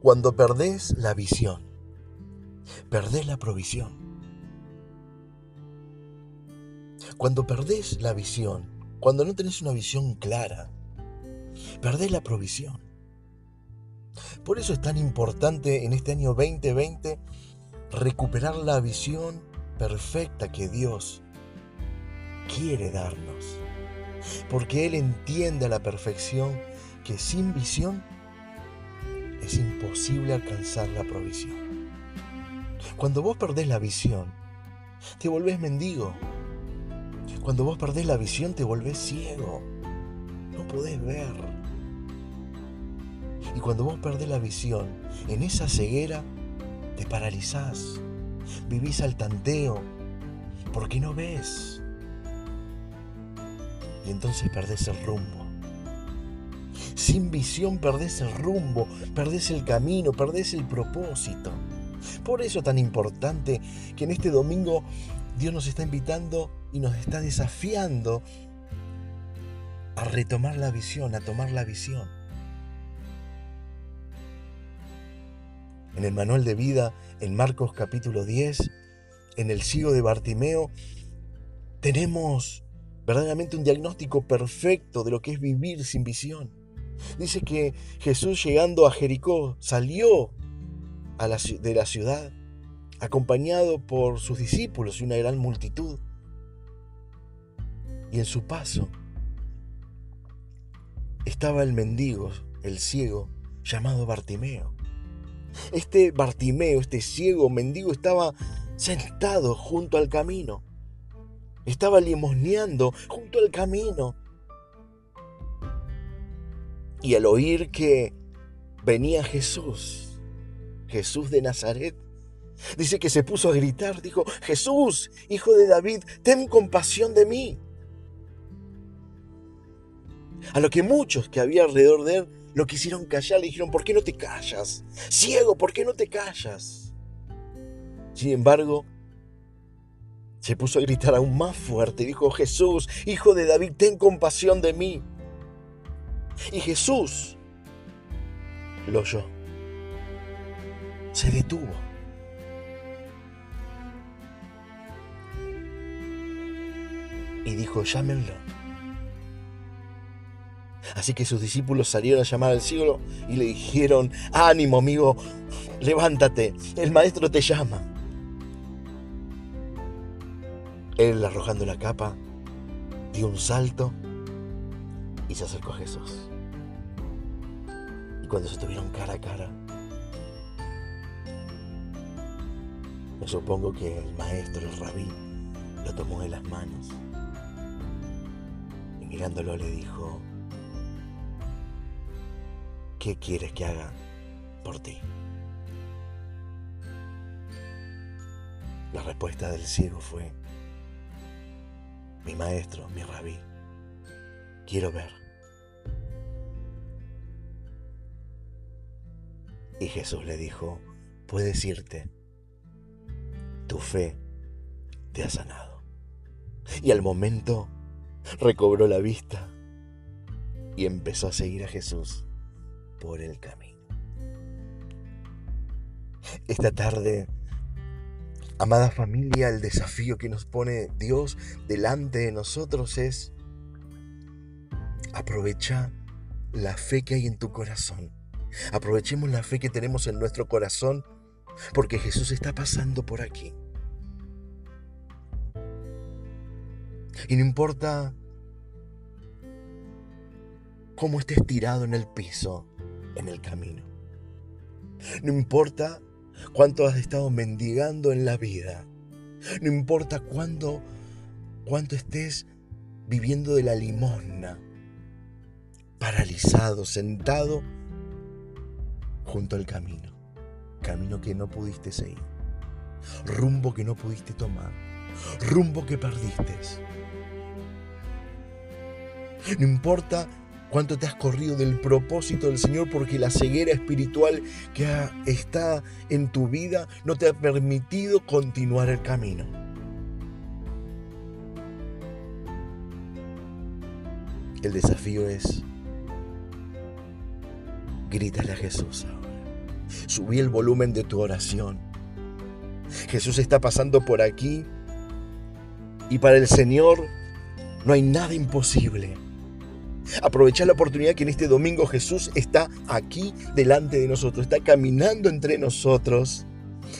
Cuando perdés la visión, perdés la provisión. Cuando perdés la visión, cuando no tenés una visión clara, perdés la provisión. Por eso es tan importante en este año 2020 recuperar la visión perfecta que Dios quiere darnos. Porque Él entiende a la perfección que sin visión es imposible alcanzar la provisión. Cuando vos perdés la visión, te volvés mendigo. Cuando vos perdés la visión, te volvés ciego. No podés ver. Y cuando vos perdés la visión, en esa ceguera, te paralizás. Vivís al tanteo, porque no ves. Y entonces perdés el rumbo. Sin visión perdés el rumbo, perdés el camino, perdés el propósito. Por eso es tan importante que en este domingo Dios nos está invitando y nos está desafiando a retomar la visión, a tomar la visión. En el manual de vida, en Marcos capítulo 10, en el ciego de Bartimeo, tenemos verdaderamente un diagnóstico perfecto de lo que es vivir sin visión. Dice que Jesús llegando a Jericó salió de la ciudad acompañado por sus discípulos y una gran multitud. Y en su paso estaba el mendigo, el ciego, llamado Bartimeo. Este Bartimeo, este ciego mendigo, estaba sentado junto al camino. Estaba limosneando junto al camino. Y al oír que venía Jesús, Jesús de Nazaret, dice que se puso a gritar, dijo, Jesús, hijo de David, ten compasión de mí. A lo que muchos que había alrededor de él lo quisieron callar, le dijeron, ¿por qué no te callas? Ciego, ¿por qué no te callas? Sin embargo, se puso a gritar aún más fuerte, dijo, Jesús, hijo de David, ten compasión de mí. Y Jesús lo oyó. Se detuvo. Y dijo, llámenlo. Así que sus discípulos salieron a llamar al cielo y le dijeron, ánimo amigo, levántate, el maestro te llama. Él, arrojando la capa, dio un salto y se acercó a Jesús. Y cuando se tuvieron cara a cara, me supongo que el maestro, el rabí, lo tomó de las manos y mirándolo le dijo, ¿qué quieres que haga por ti? La respuesta del ciego fue, mi maestro, mi rabí, quiero ver. Y Jesús le dijo, puedes irte, tu fe te ha sanado. Y al momento recobró la vista y empezó a seguir a Jesús por el camino. Esta tarde, amada familia, el desafío que nos pone Dios delante de nosotros es aprovecha la fe que hay en tu corazón. Aprovechemos la fe que tenemos en nuestro corazón porque Jesús está pasando por aquí. Y no importa cómo estés tirado en el piso, en el camino. No importa cuánto has estado mendigando en la vida. No importa cuándo, cuánto estés viviendo de la limosna, paralizado, sentado junto al camino. Camino que no pudiste seguir. Rumbo que no pudiste tomar. Rumbo que perdiste. No importa cuánto te has corrido del propósito del Señor porque la ceguera espiritual que está en tu vida no te ha permitido continuar el camino. El desafío es, grítale a Jesús. Subí el volumen de tu oración. Jesús está pasando por aquí y para el Señor no hay nada imposible. Aprovecha la oportunidad que en este domingo Jesús está aquí delante de nosotros, está caminando entre nosotros,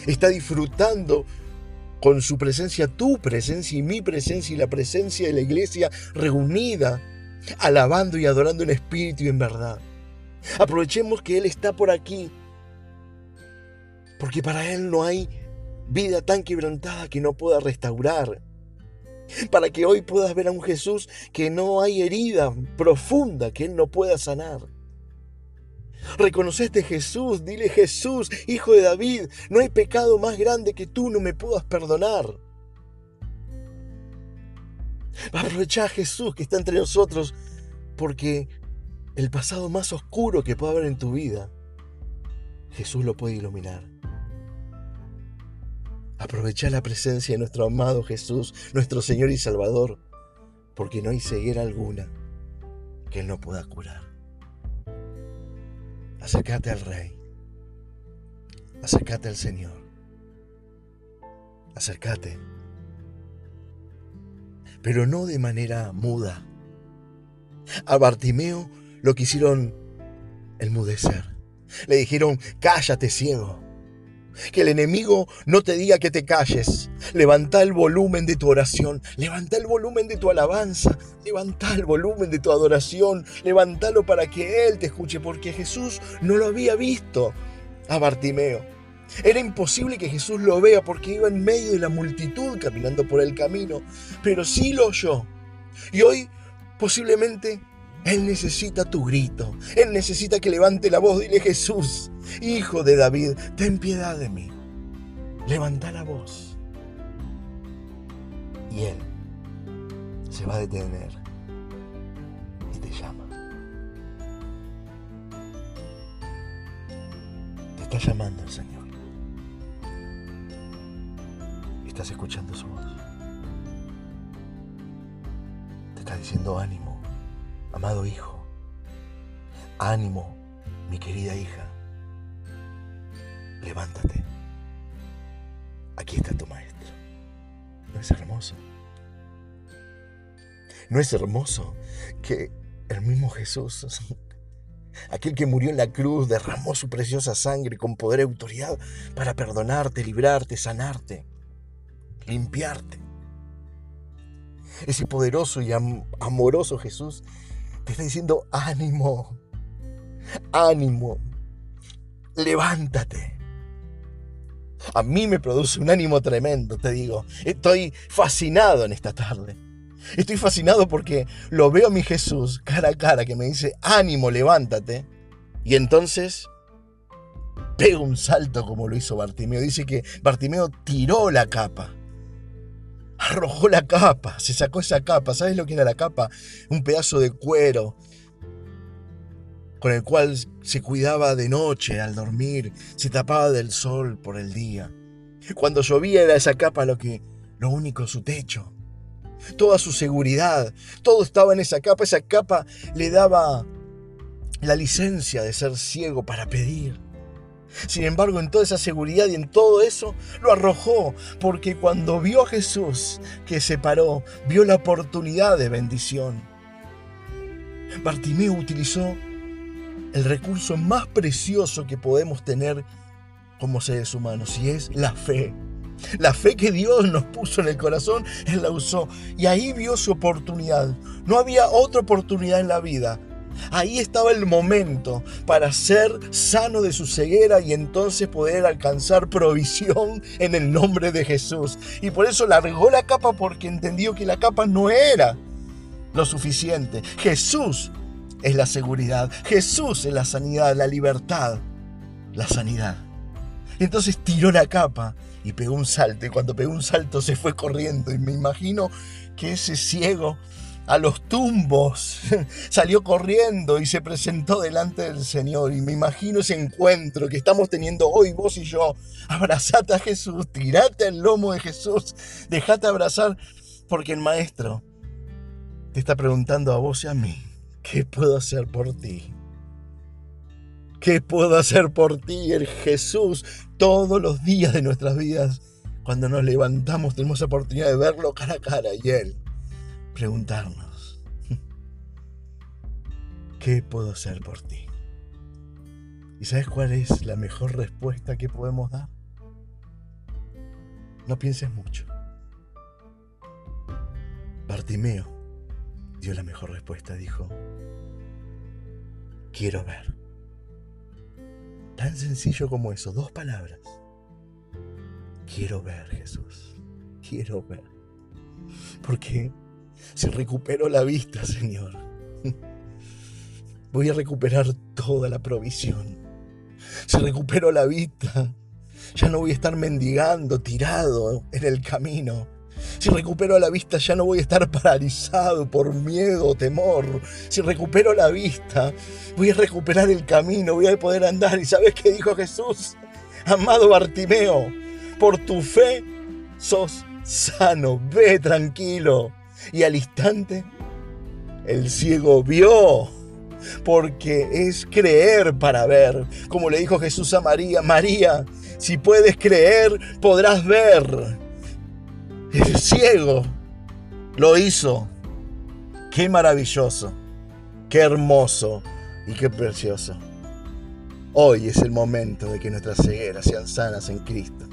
está disfrutando con su presencia, tu presencia y mi presencia y la presencia de la iglesia reunida, alabando y adorando en espíritu y en verdad. Aprovechemos que Él está por aquí, porque para Él no hay vida tan quebrantada que no pueda restaurar. Para que hoy puedas ver a un Jesús que no hay herida profunda que Él no pueda sanar. Reconoceste Jesús, dile Jesús, hijo de David, no hay pecado más grande que tú no me puedas perdonar. Aprovecha a Jesús que está entre nosotros porque el pasado más oscuro que pueda haber en tu vida, Jesús lo puede iluminar. Aprovecha la presencia de nuestro amado Jesús, nuestro Señor y Salvador, porque no hay ceguera alguna que Él no pueda curar. Acércate al Rey, acércate al Señor, acércate, pero no de manera muda. A Bartimeo lo quisieron enmudecer. Le dijeron, cállate ciego. Que el enemigo no te diga que te calles. Levanta el volumen de tu oración. Levanta el volumen de tu alabanza. Levanta el volumen de tu adoración. Levántalo para que Él te escuche. Porque Jesús no lo había visto a Bartimeo. Era imposible que Jesús lo vea porque iba en medio de la multitud caminando por el camino. Pero sí lo oyó. Y hoy posiblemente él necesita tu grito. Él necesita que levante la voz. Dile Jesús, hijo de David, ten piedad de mí. Levanta la voz. Y Él se va a detener y te llama. Te está llamando el Señor. Estás escuchando su voz. Te está diciendo ánimo Amado hijo, ánimo, mi querida hija, levántate. Aquí está tu maestro. ¿No es hermoso? ¿No es hermoso que el mismo Jesús, aquel que murió en la cruz, derramó su preciosa sangre con poder y autoridad para perdonarte, librarte, sanarte, limpiarte? Ese poderoso y amoroso Jesús te está diciendo, ánimo, ánimo, levántate. A mí me produce un ánimo tremendo, te digo. Estoy fascinado en esta tarde. Estoy fascinado porque lo veo a mi Jesús cara a cara que me dice, ánimo, levántate. Y entonces pega un salto como lo hizo Bartimeo. Dice que Bartimeo tiró la capa arrojó la capa, se sacó esa capa. ¿Sabes lo que era la capa? Un pedazo de cuero con el cual se cuidaba de noche al dormir, se tapaba del sol por el día. Cuando llovía era esa capa lo que lo único su techo. Toda su seguridad, todo estaba en esa capa, esa capa le daba la licencia de ser ciego para pedir. Sin embargo, en toda esa seguridad y en todo eso, lo arrojó, porque cuando vio a Jesús que se paró, vio la oportunidad de bendición. Bartimeo utilizó el recurso más precioso que podemos tener como seres humanos, y es la fe. La fe que Dios nos puso en el corazón, Él la usó. Y ahí vio su oportunidad. No había otra oportunidad en la vida Ahí estaba el momento para ser sano de su ceguera y entonces poder alcanzar provisión en el nombre de Jesús. Y por eso largó la capa porque entendió que la capa no era lo suficiente. Jesús es la seguridad. Jesús es la sanidad, la libertad, la sanidad. entonces tiró la capa y pegó un salto. Y cuando pegó un salto se fue corriendo. Y me imagino que ese ciego a los tumbos, salió corriendo y se presentó delante del Señor. Y me imagino ese encuentro que estamos teniendo hoy vos y yo. Abrazate a Jesús, tirate al lomo de Jesús, dejate abrazar, porque el Maestro te está preguntando a vos y a mí, ¿qué puedo hacer por ti? ¿Qué puedo hacer por ti, el Jesús? Todos los días de nuestras vidas, cuando nos levantamos, tenemos la oportunidad de verlo cara a cara y Él preguntarnos, ¿qué puedo hacer por ti? ¿Y sabes cuál es la mejor respuesta que podemos dar? No pienses mucho. Bartimeo dio la mejor respuesta, dijo, quiero ver. Tan sencillo como eso, dos palabras. Quiero ver, Jesús. Quiero ver. Porque si recupero la vista, Señor, voy a recuperar toda la provisión. Si recupero la vista, ya no voy a estar mendigando, tirado en el camino si recupero la vista ya no voy a estar paralizado por miedo o temor. Si recupero la vista, voy a recuperar el camino, voy a poder andar. ¿Y sabes qué dijo Jesús? Amado Bartimeo, por tu fe sos sano, ve tranquilo. Y al instante, el ciego vio porque es creer para ver. Como le dijo Jesús a María, María, si puedes creer, podrás ver. El ciego lo hizo. Qué maravilloso, qué hermoso y qué precioso. Hoy es el momento de que nuestras cegueras sean sanas en Cristo.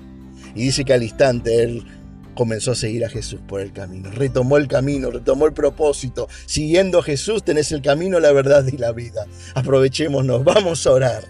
Y dice que al instante Él comenzó a seguir a Jesús por el camino. Retomó el camino, retomó el propósito. Siguiendo a Jesús tenés el camino, la verdad y la vida. Aprovechémonos, vamos a orar.